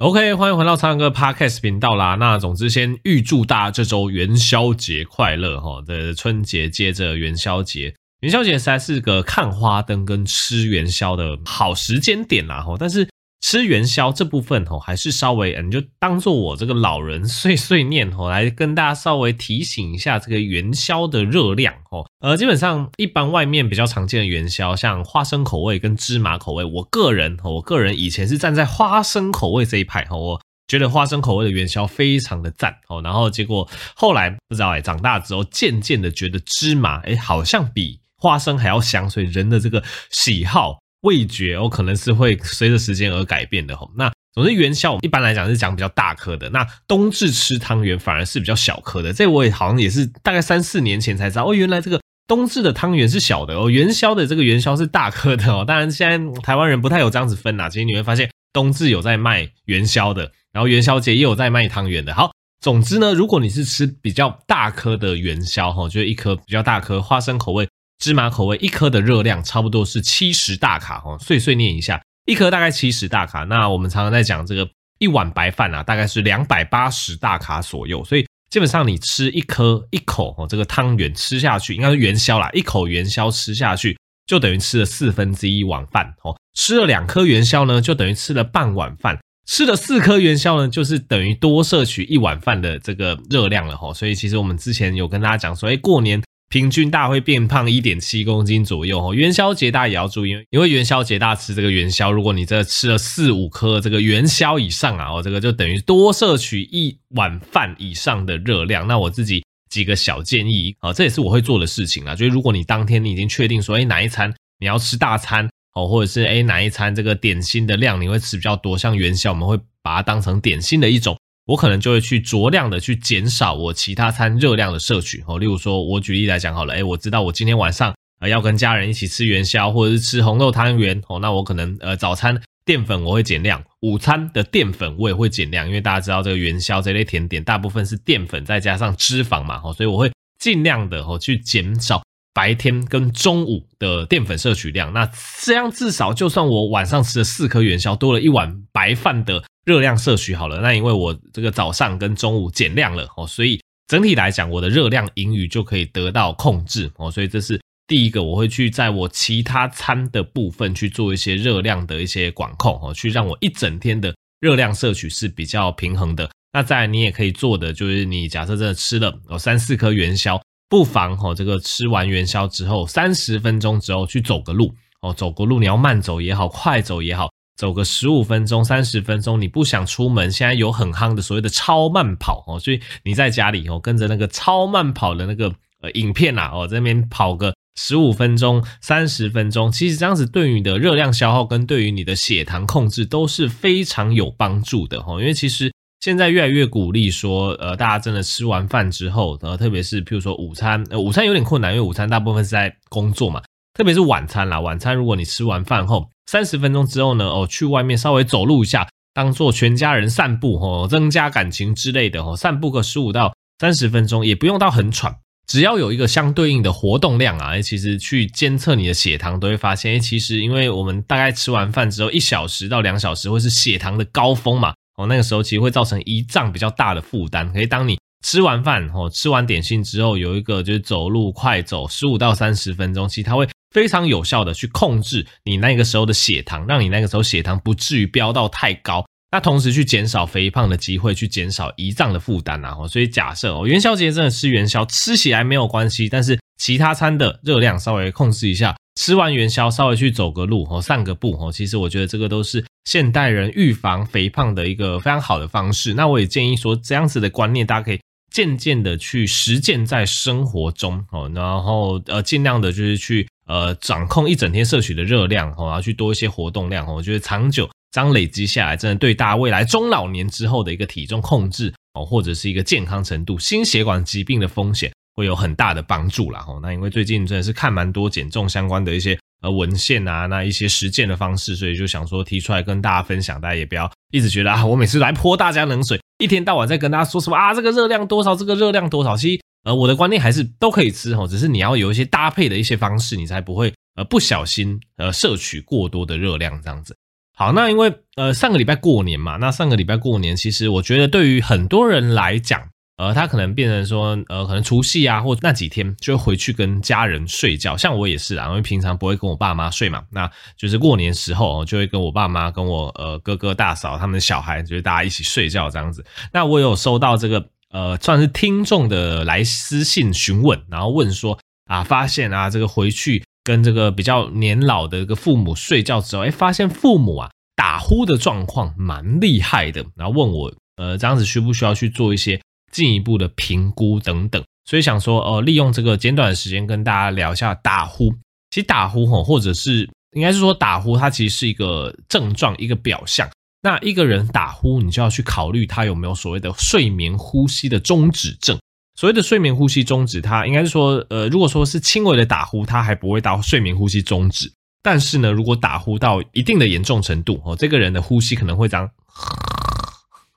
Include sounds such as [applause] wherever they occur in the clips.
OK，欢迎回到苍哥 Podcast 频道啦。那总之，先预祝大家这周元宵节快乐哈！的春节接着元宵节，元宵节实在是个看花灯跟吃元宵的好时间点啦哈。但是，吃元宵这部分吼，还是稍微，你就当做我这个老人 [laughs] 碎碎念吼，来跟大家稍微提醒一下这个元宵的热量吼。呃，基本上一般外面比较常见的元宵，像花生口味跟芝麻口味，我个人，我个人以前是站在花生口味这一派吼，我觉得花生口味的元宵非常的赞哦。然后结果后来不知道哎，长大之后渐渐的觉得芝麻哎，好像比花生还要香，所以人的这个喜好。味觉哦，可能是会随着时间而改变的吼。那总之元宵，我们一般来讲是讲比较大颗的。那冬至吃汤圆反而是比较小颗的。这我也好像也是大概三四年前才知道哦，原来这个冬至的汤圆是小的哦，元宵的这个元宵是大颗的哦。当然现在台湾人不太有这样子分呐。其实你会发现冬至有在卖元宵的，然后元宵节也有在卖汤圆的。好，总之呢，如果你是吃比较大颗的元宵哈，就是一颗比较大颗花生口味。芝麻口味一颗的热量差不多是七十大卡哦，碎碎念一下，一颗大概七十大卡。那我们常常在讲这个一碗白饭啊，大概是两百八十大卡左右。所以基本上你吃一颗一口哦，这个汤圆吃下去，应该是元宵啦，一口元宵吃下去就等于吃了四分之一碗饭哦。吃了两颗元宵呢，就等于吃了半碗饭。吃了四颗元宵呢，就是等于多摄取一碗饭的这个热量了哦。所以其实我们之前有跟大家讲说，哎，过年。平均大会变胖一点七公斤左右哦。元宵节大家也要注意，因为元宵节大家吃这个元宵，如果你这吃了四五颗这个元宵以上啊，哦，这个就等于多摄取一碗饭以上的热量。那我自己几个小建议啊，这也是我会做的事情啊。就是如果你当天你已经确定说，哎，哪一餐你要吃大餐哦，或者是哎哪一餐这个点心的量你会吃比较多，像元宵我们会把它当成点心的一种。我可能就会去酌量的去减少我其他餐热量的摄取。哦，例如说，我举例来讲好了，诶，我知道我今天晚上呃要跟家人一起吃元宵，或者是吃红豆汤圆。哦，那我可能呃早餐淀粉我会减量，午餐的淀粉我也会减量，因为大家知道这个元宵这类甜点大部分是淀粉再加上脂肪嘛，哦，所以我会尽量的哦去减少白天跟中午的淀粉摄取量，那这样至少就算我晚上吃了四颗元宵，多了一碗白饭的。热量摄取好了，那因为我这个早上跟中午减量了哦，所以整体来讲，我的热量盈余就可以得到控制哦，所以这是第一个，我会去在我其他餐的部分去做一些热量的一些管控哦，去让我一整天的热量摄取是比较平衡的。那再你也可以做的就是，你假设真的吃了哦三四颗元宵，不妨哦这个吃完元宵之后三十分钟之后去走个路哦，走个路你要慢走也好，快走也好。走个十五分钟、三十分钟，你不想出门，现在有很夯的所谓的超慢跑哦，所以你在家里哦，跟着那个超慢跑的那个呃影片啊哦，在那边跑个十五分钟、三十分钟，其实这样子对于你的热量消耗跟对于你的血糖控制都是非常有帮助的哦，因为其实现在越来越鼓励说，呃，大家真的吃完饭之后，呃，特别是譬如说午餐，呃，午餐有点困难，因为午餐大部分是在工作嘛。特别是晚餐啦，晚餐如果你吃完饭后三十分钟之后呢，哦，去外面稍微走路一下，当做全家人散步哦，增加感情之类的哦，散步个十五到三十分钟，也不用到很喘，只要有一个相对应的活动量啊，其实去监测你的血糖都会发现，其实因为我们大概吃完饭之后一小时到两小时会是血糖的高峰嘛，哦，那个时候其实会造成胰脏比较大的负担，可以当你。吃完饭哦，吃完点心之后，有一个就是走路快走十五到三十分钟，其实它会非常有效的去控制你那个时候的血糖，让你那个时候血糖不至于飙到太高。那同时去减少肥胖的机会，去减少胰脏的负担啊。所以假设哦，元宵节真的吃元宵，吃起来没有关系，但是其他餐的热量稍微控制一下。吃完元宵，稍微去走个路哦，散个步哦。其实我觉得这个都是现代人预防肥胖的一个非常好的方式。那我也建议说，这样子的观念大家可以。渐渐的去实践在生活中哦，然后呃尽量的就是去呃掌控一整天摄取的热量哦，然后去多一些活动量哦，我觉得长久这样累积下来，真的对大家未来中老年之后的一个体重控制哦，或者是一个健康程度、心血管疾病的风险会有很大的帮助啦。哦。那因为最近真的是看蛮多减重相关的一些。呃，文献啊，那一些实践的方式，所以就想说提出来跟大家分享，大家也不要一直觉得啊，我每次来泼大家冷水，一天到晚在跟大家说什么啊，这个热量多少，这个热量多少，其实呃，我的观念还是都可以吃哦，只是你要有一些搭配的一些方式，你才不会呃不小心呃摄取过多的热量这样子。好，那因为呃上个礼拜过年嘛，那上个礼拜过年，其实我觉得对于很多人来讲，呃，他可能变成说，呃，可能除夕啊，或那几天就会回去跟家人睡觉。像我也是啊，因为平常不会跟我爸妈睡嘛，那就是过年时候就会跟我爸妈、跟我呃哥哥、大嫂他们小孩，就是大家一起睡觉这样子。那我有收到这个呃算是听众的来私信询问，然后问说啊，发现啊这个回去跟这个比较年老的一个父母睡觉之后，哎，发现父母啊打呼的状况蛮厉害的，然后问我呃这样子需不需要去做一些。进一步的评估等等，所以想说，呃，利用这个简短的时间跟大家聊一下打呼。其实打呼吼，或者是应该是说打呼，它其实是一个症状，一个表象。那一个人打呼，你就要去考虑他有没有所谓的睡眠呼吸的中止症。所谓的睡眠呼吸中止，它应该是说，呃，如果说是轻微的打呼，它还不会到睡眠呼吸中止。但是呢，如果打呼到一定的严重程度，哦，这个人的呼吸可能会这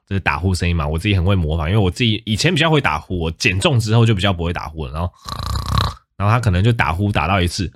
这是打呼声音嘛？我自己很会模仿，因为我自己以前比较会打呼，我减重之后就比较不会打呼了。然后，然后他可能就打呼打到一次，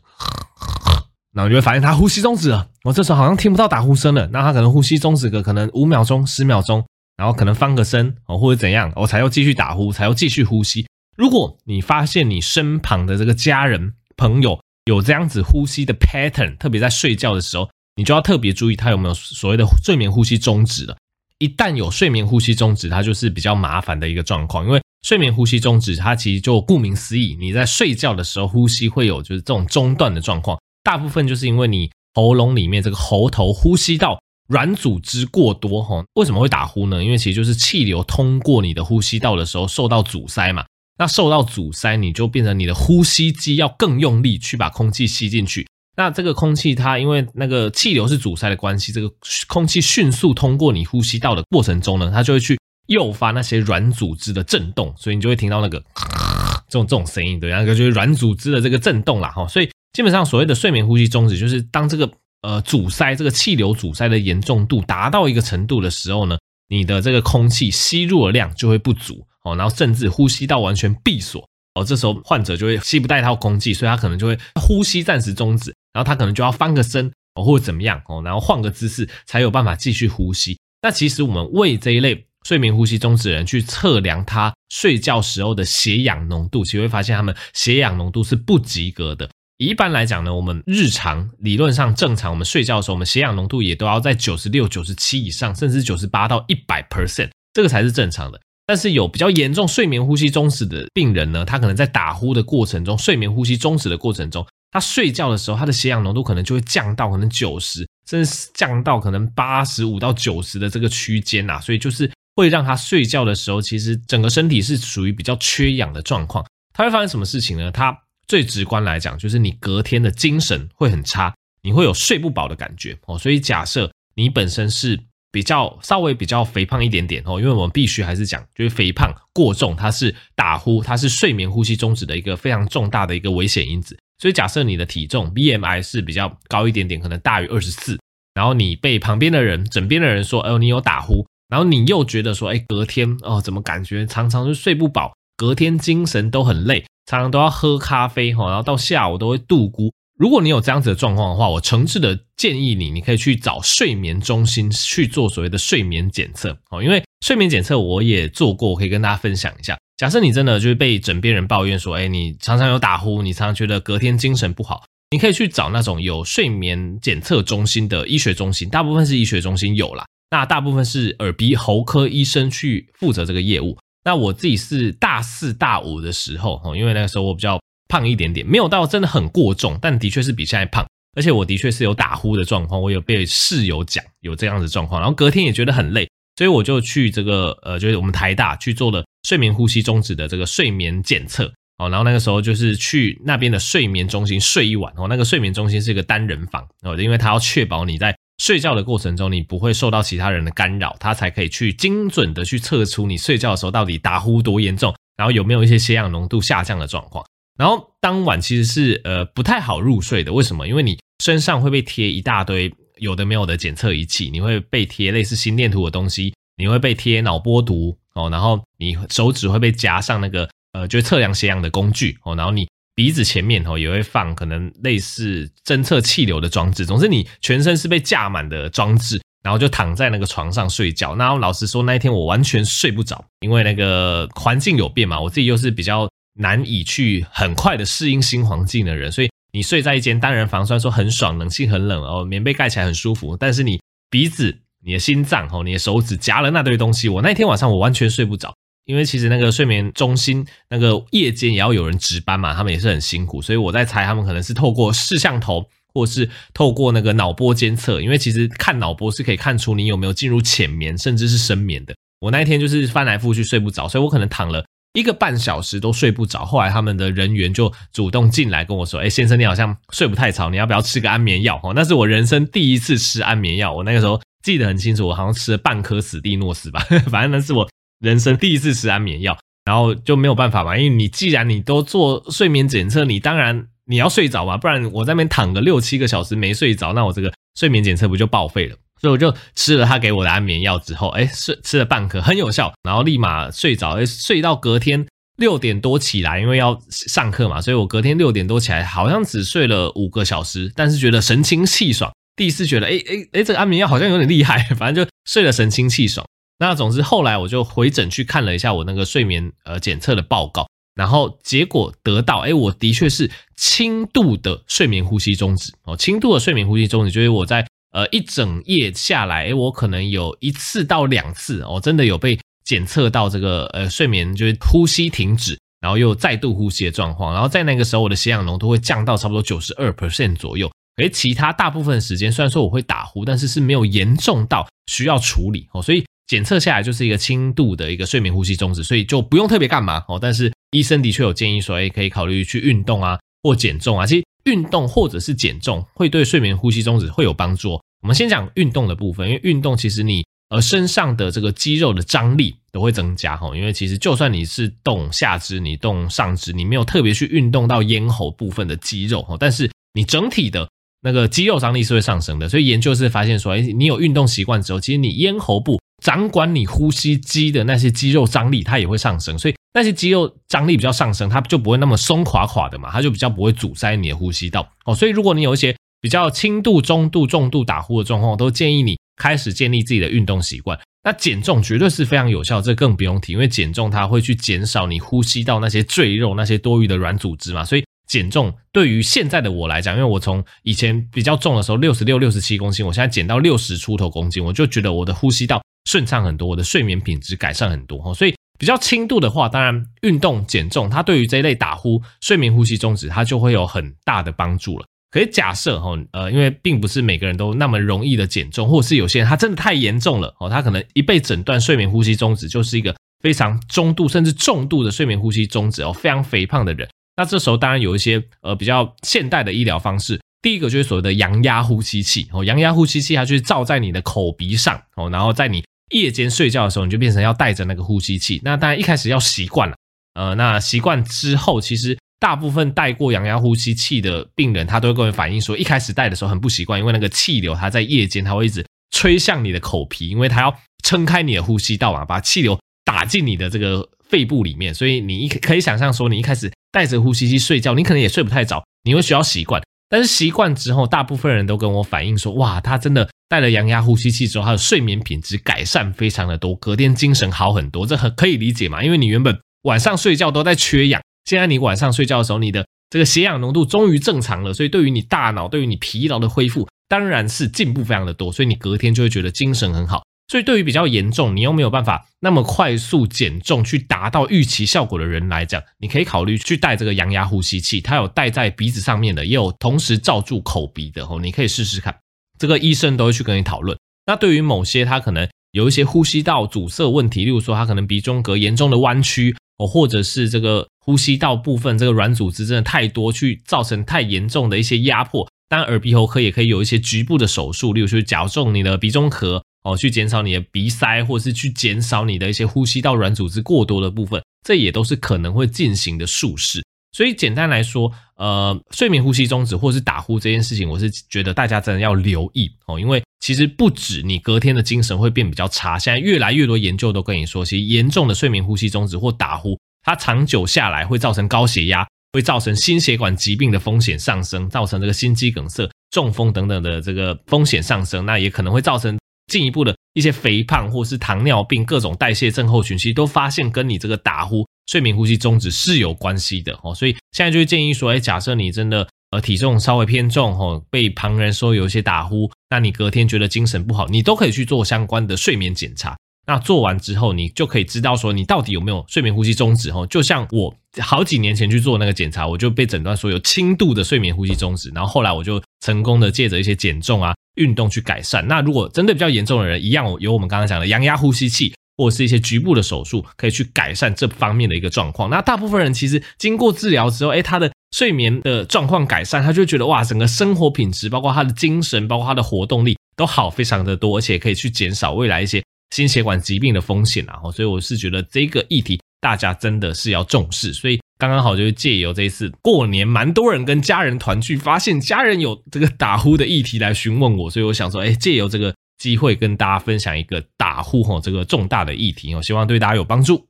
然后就会发现他呼吸终止了。我这时候好像听不到打呼声了，那他可能呼吸终止个可能五秒钟、十秒钟，然后可能翻个身哦，或者怎样，我才又继续打呼，才又继续呼吸。如果你发现你身旁的这个家人朋友有这样子呼吸的 pattern，特别在睡觉的时候，你就要特别注意他有没有所谓的睡眠呼吸终止了。一旦有睡眠呼吸中止，它就是比较麻烦的一个状况。因为睡眠呼吸中止，它其实就顾名思义，你在睡觉的时候呼吸会有就是这种中断的状况。大部分就是因为你喉咙里面这个喉头呼吸道软组织过多哈。为什么会打呼呢？因为其实就是气流通过你的呼吸道的时候受到阻塞嘛。那受到阻塞，你就变成你的呼吸机要更用力去把空气吸进去。那这个空气它因为那个气流是阻塞的关系，这个空气迅速通过你呼吸道的过程中呢，它就会去诱发那些软组织的震动，所以你就会听到那个 [laughs] 这种这种声音，对，那个就是软组织的这个震动啦，哈。所以基本上所谓的睡眠呼吸终止，就是当这个呃阻塞这个气流阻塞的严重度达到一个程度的时候呢，你的这个空气吸入的量就会不足哦，然后甚至呼吸道完全闭锁哦，这时候患者就会吸不带套空气，所以他可能就会呼吸暂时终止。然后他可能就要翻个身哦，或者怎么样哦，然后换个姿势才有办法继续呼吸。那其实我们为这一类睡眠呼吸中止人去测量他睡觉时候的血氧浓度，其实会发现他们血氧浓度是不及格的。一般来讲呢，我们日常理论上正常，我们睡觉的时候，我们血氧浓度也都要在九十六、九十七以上，甚至九十八到一百 percent，这个才是正常的。但是有比较严重睡眠呼吸中止的病人呢，他可能在打呼的过程中，睡眠呼吸中止的过程中。他睡觉的时候，他的血氧浓度可能就会降到可能九十，甚至降到可能八十五到九十的这个区间呐，所以就是会让他睡觉的时候，其实整个身体是属于比较缺氧的状况。他会发生什么事情呢？他最直观来讲，就是你隔天的精神会很差，你会有睡不饱的感觉哦。所以假设你本身是比较稍微比较肥胖一点点哦，因为我们必须还是讲，就是肥胖过重，它是打呼，它是睡眠呼吸中止的一个非常重大的一个危险因子。所以假设你的体重 BMI 是比较高一点点，可能大于二十四，然后你被旁边的人、枕边的人说，哦，你有打呼，然后你又觉得说，哎，隔天哦，怎么感觉常常就睡不饱，隔天精神都很累，常常都要喝咖啡哈，然后到下午都会度咕。如果你有这样子的状况的话，我诚挚的建议你，你可以去找睡眠中心去做所谓的睡眠检测哦，因为睡眠检测我也做过，我可以跟大家分享一下。假设你真的就是被枕边人抱怨说，哎，你常常有打呼，你常常觉得隔天精神不好，你可以去找那种有睡眠检测中心的医学中心，大部分是医学中心有啦，那大部分是耳鼻喉科医生去负责这个业务。那我自己是大四大五的时候哦，因为那个时候我比较胖一点点，没有到真的很过重，但的确是比现在胖，而且我的确是有打呼的状况，我有被室友讲有这样子状况，然后隔天也觉得很累。所以我就去这个呃，就是我们台大去做了睡眠呼吸中止的这个睡眠检测哦，然后那个时候就是去那边的睡眠中心睡一晚哦，那个睡眠中心是一个单人房哦，因为他要确保你在睡觉的过程中你不会受到其他人的干扰，他才可以去精准的去测出你睡觉的时候到底打呼多严重，然后有没有一些血氧浓度下降的状况。然后当晚其实是呃不太好入睡的，为什么？因为你身上会被贴一大堆。有的没有的检测仪器，你会被贴类似心电图的东西，你会被贴脑波图哦，然后你手指会被夹上那个呃，就是测量血氧的工具哦，然后你鼻子前面哦也会放可能类似侦测气流的装置。总之，你全身是被架满的装置，然后就躺在那个床上睡觉。那老实说，那一天我完全睡不着，因为那个环境有变嘛，我自己又是比较难以去很快的适应新环境的人，所以你睡在一间单人房，虽然说很爽，冷气很冷哦，棉被盖起来很舒服，但是你鼻子、你的心脏哦，你的手指夹了那堆东西，我那天晚上我完全睡不着。因为其实那个睡眠中心那个夜间也要有人值班嘛，他们也是很辛苦，所以我在猜他们可能是透过摄像头，或是透过那个脑波监测，因为其实看脑波是可以看出你有没有进入浅眠，甚至是深眠的。我那一天就是翻来覆去睡不着，所以我可能躺了一个半小时都睡不着。后来他们的人员就主动进来跟我说：“哎，先生，你好像睡不太着，你要不要吃个安眠药？”哦，那是我人生第一次吃安眠药，我那个时候记得很清楚，我好像吃了半颗史蒂诺斯吧，[laughs] 反正那是我。人生第一次吃安眠药，然后就没有办法嘛，因为你既然你都做睡眠检测，你当然你要睡着嘛，不然我在那边躺个六七个小时没睡着，那我这个睡眠检测不就报废了？所以我就吃了他给我的安眠药之后，哎，睡吃了半颗很有效，然后立马睡着，哎，睡到隔天六点多起来，因为要上课嘛，所以我隔天六点多起来，好像只睡了五个小时，但是觉得神清气爽。第一次觉得，哎哎哎，这个安眠药好像有点厉害，反正就睡得神清气爽。那总之后来我就回诊去看了一下我那个睡眠呃检测的报告，然后结果得到，哎，我的确是轻度的睡眠呼吸中止哦，轻度的睡眠呼吸中止，就是我在呃一整夜下来，我可能有一次到两次哦，真的有被检测到这个呃睡眠就是呼吸停止，然后又再度呼吸的状况，然后在那个时候我的血氧浓度会降到差不多九十二 percent 左右，诶，其他大部分时间虽然说我会打呼，但是是没有严重到需要处理哦，所以。检测下来就是一个轻度的一个睡眠呼吸中止，所以就不用特别干嘛哦。但是医生的确有建议说，哎，可以考虑去运动啊，或减重啊。其实运动或者是减重会对睡眠呼吸中止会有帮助。我们先讲运动的部分，因为运动其实你呃身上的这个肌肉的张力都会增加哈。因为其实就算你是动下肢，你动上肢，你没有特别去运动到咽喉部分的肌肉哈，但是你整体的那个肌肉张力是会上升的。所以研究是发现说，哎，你有运动习惯之后，其实你咽喉部。掌管你呼吸肌的那些肌肉张力，它也会上升，所以那些肌肉张力比较上升，它就不会那么松垮垮的嘛，它就比较不会阻塞你的呼吸道哦。所以如果你有一些比较轻度、中度、重度打呼的状况，都建议你开始建立自己的运动习惯。那减重绝对是非常有效，这更不用提，因为减重它会去减少你呼吸道那些赘肉、那些多余的软组织嘛，所以。减重对于现在的我来讲，因为我从以前比较重的时候六十六、六十七公斤，我现在减到六十出头公斤，我就觉得我的呼吸道顺畅很多，我的睡眠品质改善很多。所以比较轻度的话，当然运动减重，它对于这一类打呼、睡眠呼吸中止，它就会有很大的帮助了。可以假设哈，呃，因为并不是每个人都那么容易的减重，或者是有些人他真的太严重了哦，他可能一被诊断睡眠呼吸中止，就是一个非常中度甚至重度的睡眠呼吸中止哦，非常肥胖的人。那这时候当然有一些呃比较现代的医疗方式，第一个就是所谓的阳压呼吸器哦，阳压呼吸器它就是罩在你的口鼻上哦，然后在你夜间睡觉的时候，你就变成要带着那个呼吸器。那当然一开始要习惯了，呃，那习惯之后，其实大部分带过阳压呼吸器的病人，他都会跟我反映说，一开始带的时候很不习惯，因为那个气流它在夜间它会一直吹向你的口鼻，因为它要撑开你的呼吸道嘛，把气流打进你的这个肺部里面，所以你一可以想象说，你一开始。带着呼吸器睡觉，你可能也睡不太着，你会需要习惯。但是习惯之后，大部分人都跟我反映说，哇，他真的带了阳压呼吸器之后，他的睡眠品质改善非常的多，隔天精神好很多。这很可以理解嘛，因为你原本晚上睡觉都在缺氧，现在你晚上睡觉的时候，你的这个血氧浓度终于正常了，所以对于你大脑，对于你疲劳的恢复，当然是进步非常的多，所以你隔天就会觉得精神很好。所以，对于比较严重，你又没有办法那么快速减重去达到预期效果的人来讲，你可以考虑去带这个阳压呼吸器，它有带在鼻子上面的，也有同时罩住口鼻的哦，你可以试试看。这个医生都会去跟你讨论。那对于某些他可能有一些呼吸道阻塞问题，例如说他可能鼻中隔严重的弯曲哦，或者是这个呼吸道部分这个软组织真的太多，去造成太严重的一些压迫。当然，耳鼻喉科也可以有一些局部的手术，例如说矫正你的鼻中隔。哦，去减少你的鼻塞，或者是去减少你的一些呼吸道软组织过多的部分，这也都是可能会进行的术式。所以简单来说，呃，睡眠呼吸中止或是打呼这件事情，我是觉得大家真的要留意哦，因为其实不止你隔天的精神会变比较差，现在越来越多研究都跟你说，其实严重的睡眠呼吸中止或打呼，它长久下来会造成高血压，会造成心血管疾病的风险上升，造成这个心肌梗塞、中风等等的这个风险上升。那也可能会造成进一步的一些肥胖或是糖尿病、各种代谢症候群，其实都发现跟你这个打呼、睡眠呼吸中止是有关系的哦。所以现在就会建议说，哎，假设你真的呃体重稍微偏重哦，被旁人说有一些打呼，那你隔天觉得精神不好，你都可以去做相关的睡眠检查。那做完之后，你就可以知道说你到底有没有睡眠呼吸中止哦。就像我好几年前去做那个检查，我就被诊断说有轻度的睡眠呼吸中止，然后后来我就成功的借着一些减重啊、运动去改善。那如果针对比较严重的人，一样有我们刚刚讲的阳压呼吸器或者是一些局部的手术，可以去改善这方面的一个状况。那大部分人其实经过治疗之后，诶，他的睡眠的状况改善，他就觉得哇，整个生活品质，包括他的精神，包括他的活动力都好非常的多，而且可以去减少未来一些。心血管疾病的风险啊，所以我是觉得这个议题大家真的是要重视，所以刚刚好就是借由这一次过年，蛮多人跟家人团聚，发现家人有这个打呼的议题来询问我，所以我想说，哎，借由这个机会跟大家分享一个打呼吼这个重大的议题，我希望对大家有帮助。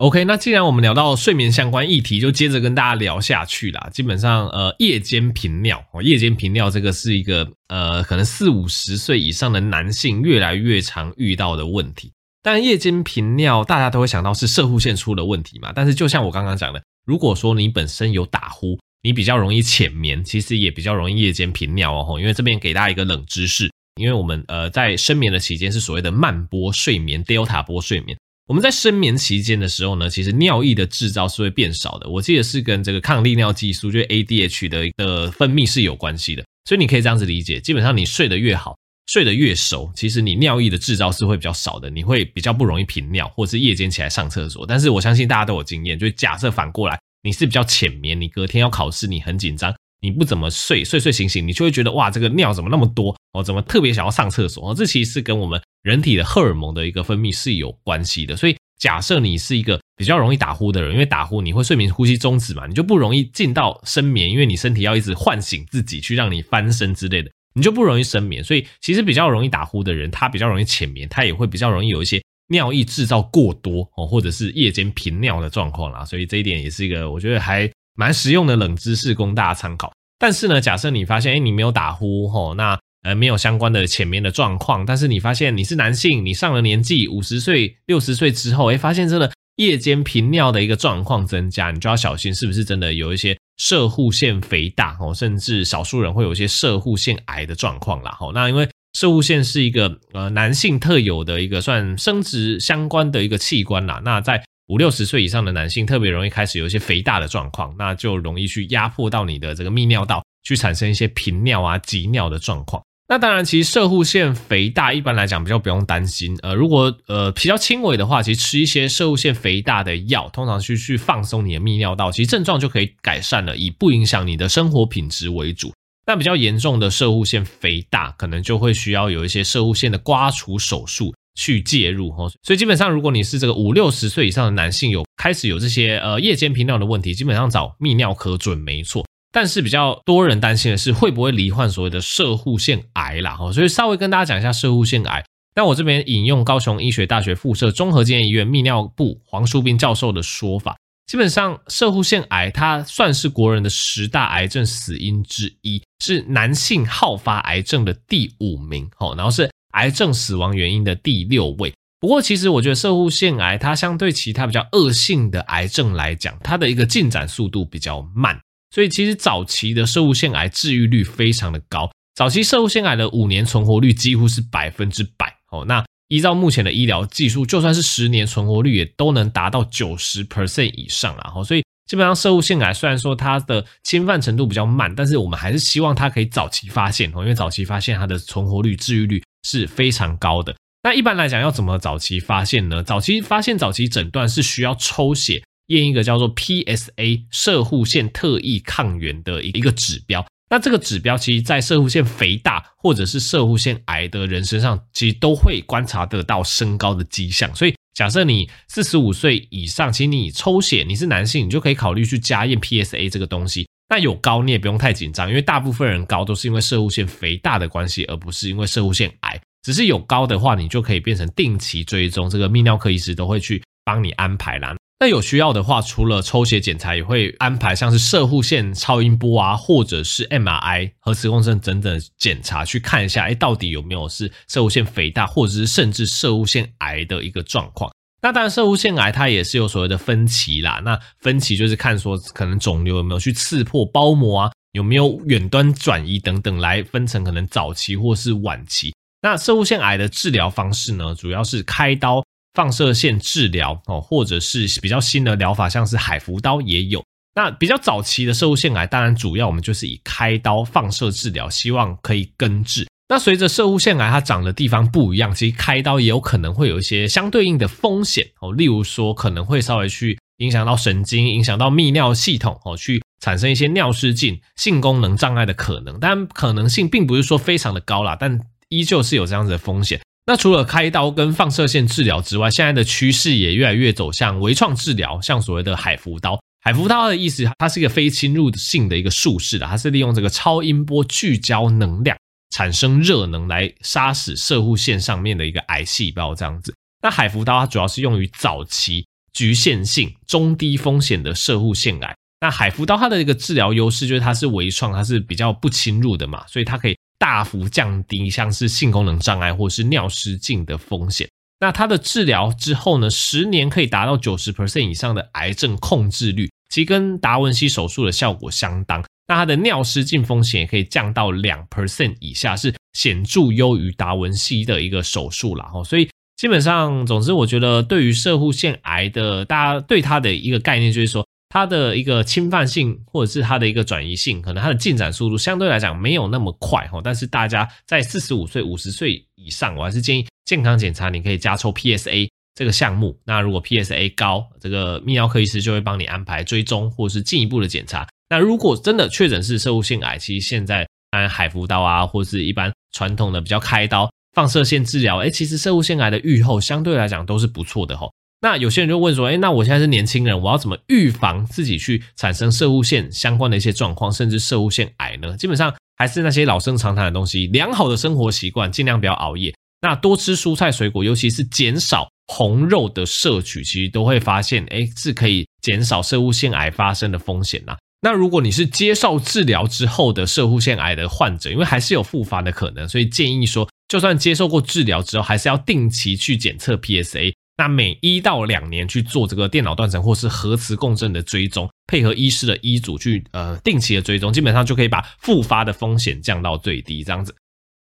OK，那既然我们聊到睡眠相关议题，就接着跟大家聊下去啦。基本上，呃，夜间频尿哦，夜间频尿这个是一个呃，可能四五十岁以上的男性越来越常遇到的问题。但夜间频尿，大家都会想到是射护腺出了问题嘛。但是就像我刚刚讲的，如果说你本身有打呼，你比较容易浅眠，其实也比较容易夜间频尿哦。因为这边给大家一个冷知识，因为我们呃在深眠的期间是所谓的慢波睡眠 （Delta 波睡眠）。我们在深眠期间的时候呢，其实尿液的制造是会变少的。我记得是跟这个抗利尿激素，就是 ADH 的一个分泌是有关系的。所以你可以这样子理解，基本上你睡得越好，睡得越熟，其实你尿液的制造是会比较少的，你会比较不容易频尿，或者是夜间起来上厕所。但是我相信大家都有经验，就是假设反过来，你是比较浅眠，你隔天要考试，你很紧张。你不怎么睡，睡睡醒醒，你就会觉得哇，这个尿怎么那么多哦？怎么特别想要上厕所哦？这其实是跟我们人体的荷尔蒙的一个分泌是有关系的。所以假设你是一个比较容易打呼的人，因为打呼你会睡眠呼吸中止嘛，你就不容易进到深眠，因为你身体要一直唤醒自己去让你翻身之类的，你就不容易深眠。所以其实比较容易打呼的人，他比较容易浅眠，他也会比较容易有一些尿液制造过多哦，或者是夜间频尿的状况啦。所以这一点也是一个我觉得还。蛮实用的冷知识供大家参考，但是呢，假设你发现，哎，你没有打呼吼，那呃没有相关的前面的状况，但是你发现你是男性，你上了年纪，五十岁、六十岁之后，哎，发现真的夜间频尿的一个状况增加，你就要小心是不是真的有一些射护腺肥大哦，甚至少数人会有一些射护腺癌的状况啦。吼，那因为射护腺是一个呃男性特有的一个算生殖相关的一个器官啦，那在五六十岁以上的男性特别容易开始有一些肥大的状况，那就容易去压迫到你的这个泌尿道，去产生一些频尿啊、急尿的状况。那当然，其实射护腺肥大一般来讲比较不用担心。呃，如果呃比较轻微的话，其实吃一些射护腺肥大的药，通常去去放松你的泌尿道，其实症状就可以改善了，以不影响你的生活品质为主。那比较严重的射护腺肥大，可能就会需要有一些射护腺的刮除手术。去介入哈，所以基本上，如果你是这个五六十岁以上的男性，有开始有这些呃夜间频尿的问题，基本上找泌尿科准没错。但是比较多人担心的是，会不会罹患所谓的射护腺癌啦哈？所以稍微跟大家讲一下射护腺癌。那我这边引用高雄医学大学附设综合纪念医院泌尿部黄淑斌教授的说法，基本上射护腺癌它算是国人的十大癌症死因之一，是男性好发癌症的第五名哈，然后是。癌症死亡原因的第六位。不过，其实我觉得摄护腺癌它相对其他比较恶性的癌症来讲，它的一个进展速度比较慢，所以其实早期的摄护腺癌治愈率非常的高。早期摄护腺癌的五年存活率几乎是百分之百哦。那依照目前的医疗技术，就算是十年存活率也都能达到九十 percent 以上了哈。所以基本上摄护腺癌虽然说它的侵犯程度比较慢，但是我们还是希望它可以早期发现哦，因为早期发现它的存活率、治愈率。是非常高的。那一般来讲，要怎么早期发现呢？早期发现、早期诊断是需要抽血验一个叫做 PSA 射护腺特异抗原的一一个指标。那这个指标其实，在射护腺肥大或者是射护腺癌的人身上，其实都会观察得到升高的迹象。所以，假设你四十五岁以上，其实你抽血，你是男性，你就可以考虑去加验 PSA 这个东西。那有高你也不用太紧张，因为大部分人高都是因为摄护腺肥大的关系，而不是因为摄护腺癌。只是有高的话，你就可以变成定期追踪，这个泌尿科医师都会去帮你安排啦。那有需要的话，除了抽血检查，也会安排像是射护腺超音波啊，或者是 MRI 核磁共振等等检查，去看一下，哎，到底有没有是摄护腺肥大，或者是甚至摄护腺癌的一个状况。那当然，射物腺癌它也是有所谓的分期啦。那分期就是看说，可能肿瘤有没有去刺破包膜啊，有没有远端转移等等，来分成可能早期或是晚期。那射物腺癌的治疗方式呢，主要是开刀。放射线治疗哦，或者是比较新的疗法，像是海扶刀也有。那比较早期的射物腺癌，当然主要我们就是以开刀放射治疗，希望可以根治。那随着摄护腺癌它长的地方不一样，其实开刀也有可能会有一些相对应的风险哦，例如说可能会稍微去影响到神经，影响到泌尿系统哦，去产生一些尿失禁、性功能障碍的可能。但可能性并不是说非常的高啦，但依旧是有这样子的风险。那除了开刀跟放射线治疗之外，现在的趋势也越来越走向微创治疗，像所谓的海扶刀。海扶刀的意思，它是一个非侵入性的一个术式的，它是利用这个超音波聚焦能量产生热能来杀死射护腺上面的一个癌细胞，这样子。那海扶刀它主要是用于早期局限性中低风险的射护腺癌。那海扶刀它的一个治疗优势就是它是微创，它是比较不侵入的嘛，所以它可以。大幅降低像是性功能障碍或是尿失禁的风险。那它的治疗之后呢，十年可以达到九十 percent 以上的癌症控制率，其实跟达文西手术的效果相当。那它的尿失禁风险也可以降到两 percent 以下，是显著优于达文西的一个手术啦。哈，所以基本上，总之，我觉得对于射护腺癌的大家对它的一个概念就是说。它的一个侵犯性，或者是它的一个转移性，可能它的进展速度相对来讲没有那么快哈。但是大家在四十五岁、五十岁以上，我还是建议健康检查，你可以加抽 PSA 这个项目。那如果 PSA 高，这个泌尿科医师就会帮你安排追踪或者是进一步的检查。那如果真的确诊是射物腺癌，其实现在按海扶刀啊，或是一般传统的比较开刀放射线治疗，诶，其实射物腺癌的预后相对来讲都是不错的哈。那有些人就问说，诶，那我现在是年轻人，我要怎么预防自己去产生射物腺相关的一些状况，甚至射物腺癌呢？基本上还是那些老生常谈的东西，良好的生活习惯，尽量不要熬夜，那多吃蔬菜水果，尤其是减少红肉的摄取，其实都会发现，诶，是可以减少射物腺癌发生的风险呐。那如果你是接受治疗之后的射护腺癌的患者，因为还是有复发的可能，所以建议说，就算接受过治疗之后，还是要定期去检测 PSA。那每一到两年去做这个电脑断层或是核磁共振的追踪，配合医师的医嘱去呃定期的追踪，基本上就可以把复发的风险降到最低。这样子，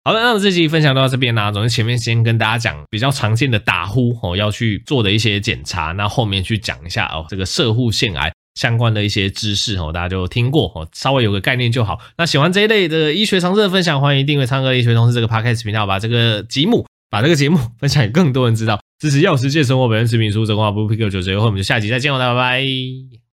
好的，那我这期分享到这边呢，总之前面先跟大家讲比较常见的打呼哦要去做的一些检查，那后面去讲一下哦这个射护腺癌相关的一些知识哦，大家就听过哦，稍微有个概念就好。那喜欢这一类的医学常识的分享，欢迎订阅唱歌医学常识这个 podcast 频道，把这个节目把这个节目分享给更多人知道。支持药师健生活，本人视频书，这个话不必 Q 九折优惠，我们就下集再见了，大家拜拜。